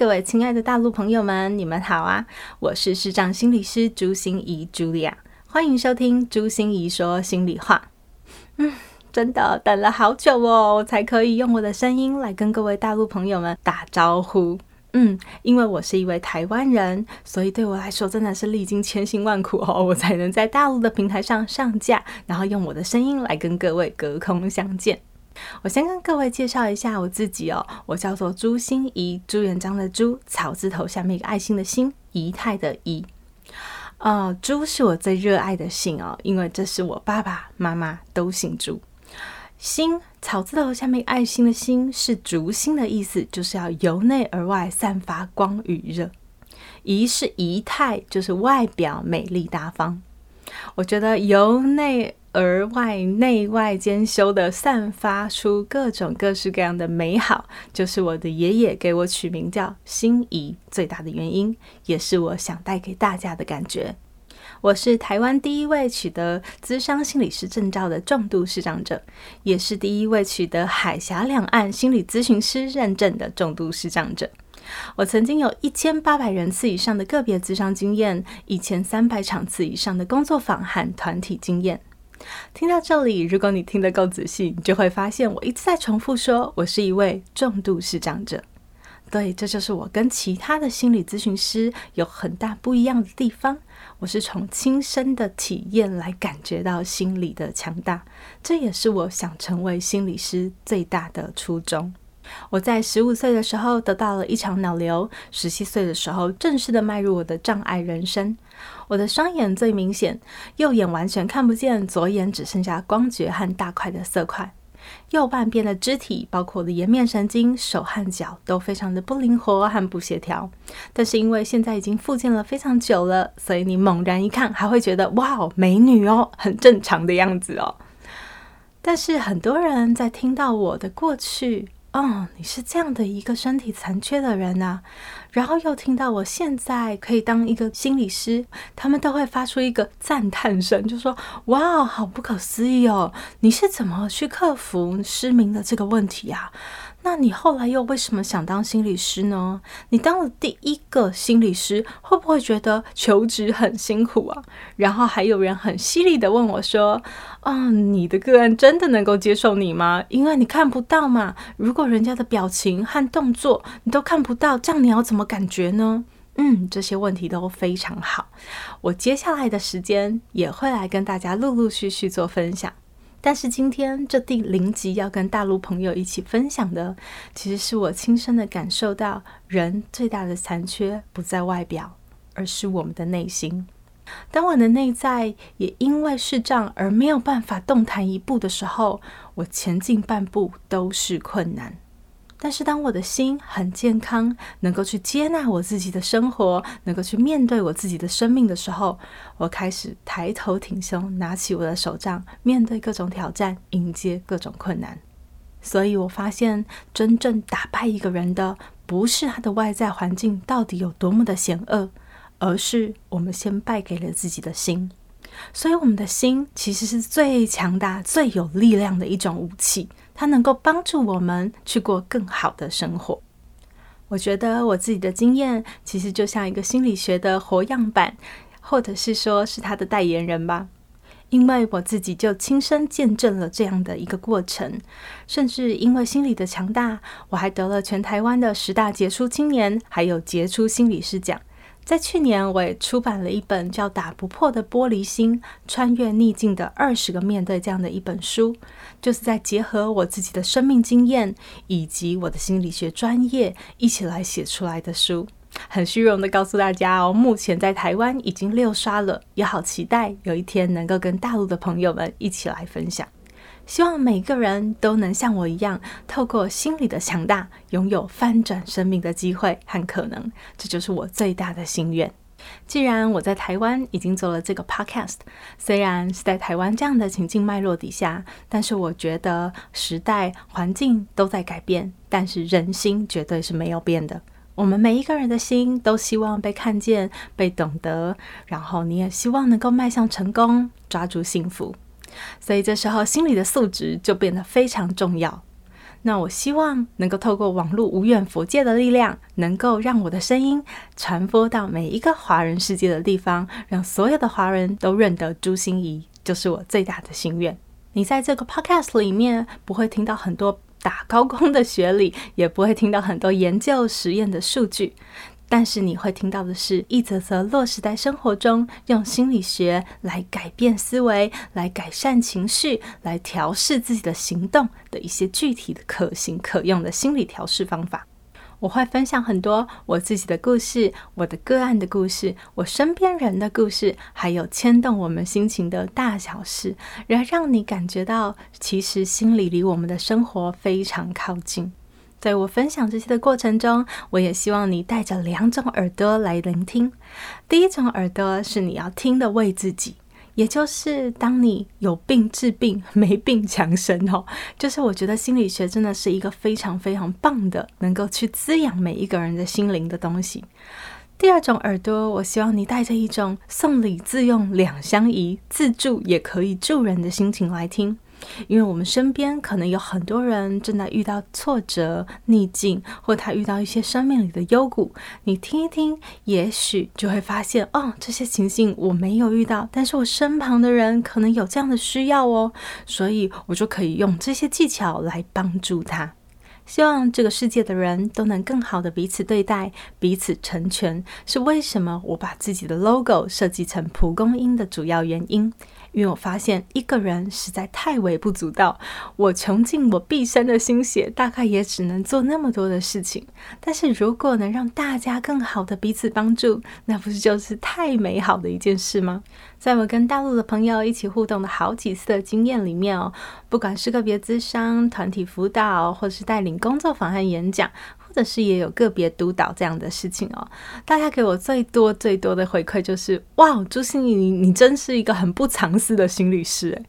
各位亲爱的大陆朋友们，你们好啊！我是视障心理师朱心怡 Julia，欢迎收听朱心怡说心里话。嗯，真的等了好久哦，我才可以用我的声音来跟各位大陆朋友们打招呼。嗯，因为我是一位台湾人，所以对我来说真的是历经千辛万苦哦，我才能在大陆的平台上上架，然后用我的声音来跟各位隔空相见。我先跟各位介绍一下我自己哦，我叫做朱心怡，朱元璋的朱，草字头下面一个爱心的心，仪态的仪。呃，朱是我最热爱的姓哦，因为这是我爸爸妈妈都姓朱。心，草字头下面爱心的心是烛心的意思，就是要由内而外散发光与热。仪是仪态，就是外表美丽大方。我觉得由内。而外内外兼修的散发出各种各式各样的美好，就是我的爷爷给我取名叫心仪最大的原因，也是我想带给大家的感觉。我是台湾第一位取得资商心理师证照的重度视障者，也是第一位取得海峡两岸心理咨询师认证的重度视障者。我曾经有一千八百人次以上的个别咨商经验，一千三百场次以上的工作坊和团体经验。听到这里，如果你听得够仔细，你就会发现我一直在重复说，我是一位重度视障者。对，这就是我跟其他的心理咨询师有很大不一样的地方。我是从亲身的体验来感觉到心理的强大，这也是我想成为心理师最大的初衷。我在十五岁的时候得到了一场脑瘤，十七岁的时候正式的迈入我的障碍人生。我的双眼最明显，右眼完全看不见，左眼只剩下光觉和大块的色块。右半边的肢体，包括我的颜面神经、手和脚，都非常的不灵活和不协调。但是因为现在已经复健了非常久了，所以你猛然一看，还会觉得哇哦，美女哦，很正常的样子哦。但是很多人在听到我的过去。哦，你是这样的一个身体残缺的人呐，然后又听到我现在可以当一个心理师，他们都会发出一个赞叹声，就说：“哇，好不可思议哦！你是怎么去克服失明的这个问题呀？”那你后来又为什么想当心理师呢？你当了第一个心理师，会不会觉得求职很辛苦啊？然后还有人很犀利的问我说：“啊，你的个案真的能够接受你吗？因为你看不到嘛。如果人家的表情和动作你都看不到，这样你要怎么感觉呢？”嗯，这些问题都非常好。我接下来的时间也会来跟大家陆陆续续做分享。但是今天这第零集要跟大陆朋友一起分享的，其实是我亲身的感受到，人最大的残缺不在外表，而是我们的内心。当我的内在也因为视障而没有办法动弹一步的时候，我前进半步都是困难。但是，当我的心很健康，能够去接纳我自己的生活，能够去面对我自己的生命的时候，我开始抬头挺胸，拿起我的手杖，面对各种挑战，迎接各种困难。所以我发现，真正打败一个人的，不是他的外在环境到底有多么的险恶，而是我们先败给了自己的心。所以，我们的心其实是最强大、最有力量的一种武器。它能够帮助我们去过更好的生活。我觉得我自己的经验其实就像一个心理学的活样板，或者是说是他的代言人吧。因为我自己就亲身见证了这样的一个过程，甚至因为心理的强大，我还得了全台湾的十大杰出青年，还有杰出心理师奖。在去年，我也出版了一本叫《打不破的玻璃心：穿越逆境的二十个面对》这样的一本书，就是在结合我自己的生命经验以及我的心理学专业一起来写出来的书。很虚荣的告诉大家哦，目前在台湾已经六刷了，也好期待有一天能够跟大陆的朋友们一起来分享。希望每个人都能像我一样，透过心理的强大，拥有翻转生命的机会和可能。这就是我最大的心愿。既然我在台湾已经做了这个 podcast，虽然是在台湾这样的情境脉络底下，但是我觉得时代环境都在改变，但是人心绝对是没有变的。我们每一个人的心都希望被看见、被懂得，然后你也希望能够迈向成功、抓住幸福。所以这时候心理的素质就变得非常重要。那我希望能够透过网络无远佛界的力量，能够让我的声音传播到每一个华人世界的地方，让所有的华人都认得朱心怡，就是我最大的心愿。你在这个 podcast 里面不会听到很多打高空的学历，也不会听到很多研究实验的数据。但是你会听到的是一则则落实在生活中，用心理学来改变思维、来改善情绪、来调试自己的行动的一些具体的可行可用的心理调试方法。我会分享很多我自己的故事、我的个案的故事、我身边人的故事，还有牵动我们心情的大小事，来让你感觉到，其实心理离我们的生活非常靠近。在我分享这些的过程中，我也希望你带着两种耳朵来聆听。第一种耳朵是你要听的为自己，也就是当你有病治病，没病强身哦。就是我觉得心理学真的是一个非常非常棒的，能够去滋养每一个人的心灵的东西。第二种耳朵，我希望你带着一种送礼自用两相宜，自助也可以助人的心情来听。因为我们身边可能有很多人正在遇到挫折、逆境，或他遇到一些生命里的幽谷。你听一听，也许就会发现，哦，这些情形我没有遇到，但是我身旁的人可能有这样的需要哦，所以我就可以用这些技巧来帮助他。希望这个世界的人都能更好的彼此对待、彼此成全，是为什么我把自己的 logo 设计成蒲公英的主要原因。因为我发现一个人实在太微不足道，我穷尽我毕生的心血，大概也只能做那么多的事情。但是如果能让大家更好的彼此帮助，那不是就是太美好的一件事吗？在我跟大陆的朋友一起互动的好几次的经验里面哦，不管是个别咨商、团体辅导，或是带领工作坊和演讲。或者是也有个别督导这样的事情哦，大家给我最多最多的回馈就是哇，朱心怡，你你真是一个很不藏私的心理师诶，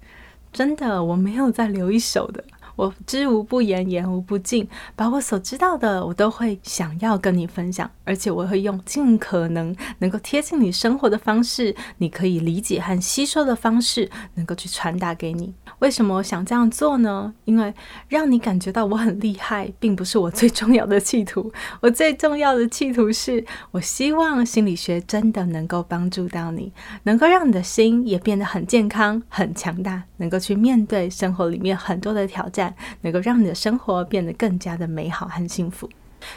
真的我没有再留一手的。我知无不言，言无不尽，把我所知道的，我都会想要跟你分享，而且我会用尽可能能够贴近你生活的方式，你可以理解和吸收的方式，能够去传达给你。为什么我想这样做呢？因为让你感觉到我很厉害，并不是我最重要的企图。我最重要的企图是，我希望心理学真的能够帮助到你，能够让你的心也变得很健康、很强大，能够去面对生活里面很多的挑战。能够让你的生活变得更加的美好和幸福，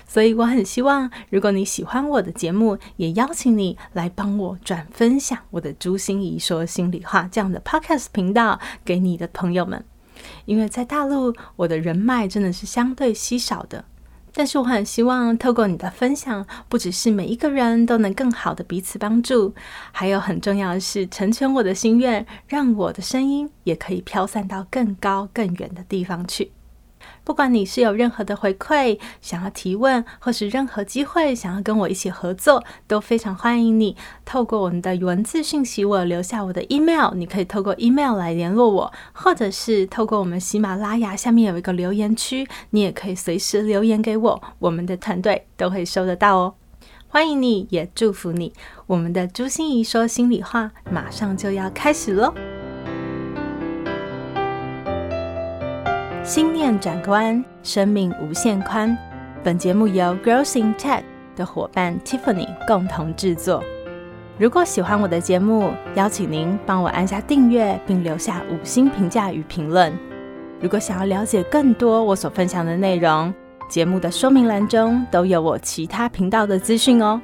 所以我很希望，如果你喜欢我的节目，也邀请你来帮我转分享我的朱心怡说心里话这样的 podcast 频道给你的朋友们，因为在大陆，我的人脉真的是相对稀少的。但是我很希望透过你的分享，不只是每一个人都能更好的彼此帮助，还有很重要的是成全我的心愿，让我的声音也可以飘散到更高更远的地方去。不管你是有任何的回馈，想要提问，或是任何机会想要跟我一起合作，都非常欢迎你透过我们的文字讯息，我留下我的 email，你可以透过 email 来联络我，或者是透过我们喜马拉雅下面有一个留言区，你也可以随时留言给我，我们的团队都会收得到哦。欢迎你，也祝福你，我们的朱心怡说心里话马上就要开始喽。心念转关，生命无限宽。本节目由 Growing Tech 的伙伴 Tiffany 共同制作。如果喜欢我的节目，邀请您帮我按下订阅，并留下五星评价与评论。如果想要了解更多我所分享的内容，节目的说明栏中都有我其他频道的资讯哦。